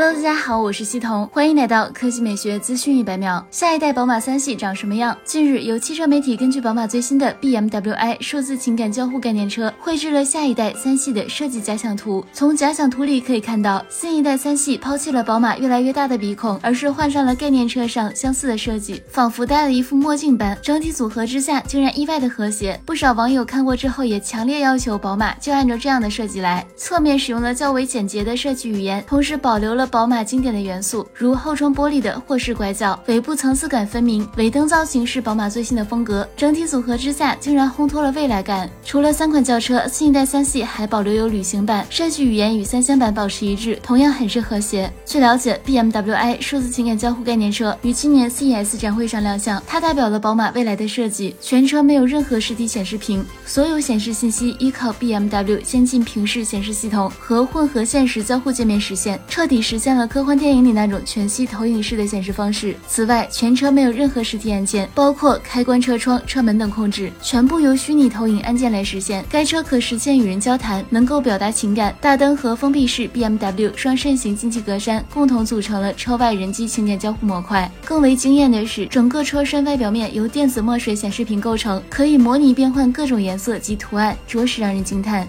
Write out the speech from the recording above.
Hello，大家好，我是西彤，欢迎来到科技美学资讯一百秒。下一代宝马三系长什么样？近日，有汽车媒体根据宝马最新的 BMW i 数字情感交互概念车绘制了下一代三系的设计假想图。从假想图里可以看到，新一代三系抛弃了宝马越来越大的鼻孔，而是换上了概念车上相似的设计，仿佛戴了一副墨镜般。整体组合之下，竟然意外的和谐。不少网友看过之后，也强烈要求宝马就按照这样的设计来。侧面使用了较为简洁的设计语言，同时保留了。宝马经典的元素，如后窗玻璃的霍式拐角，尾部层次感分明，尾灯造型是宝马最新的风格，整体组合之下竟然烘托了未来感。除了三款轿车，新一代三系还保留有旅行版，设计语言与三厢版保持一致，同样很是和谐。据了解，BMW i 数字情感交互概念车于今年 CES 展会上亮相，它代表了宝马未来的设计。全车没有任何实体显示屏，所有显示信息依靠 BMW 先进平视显示系统和混合现实交互界面实现，彻底实。实现了科幻电影里那种全息投影式的显示方式。此外，全车没有任何实体按键，包括开关车窗、车门等控制，全部由虚拟投影按键来实现。该车可实现与人交谈，能够表达情感。大灯和封闭式 BMW 双肾型进气格栅共同组成了车外人机情感交互模块。更为惊艳的是，整个车身外表面由电子墨水显示屏构成，可以模拟变换各种颜色及图案，着实让人惊叹。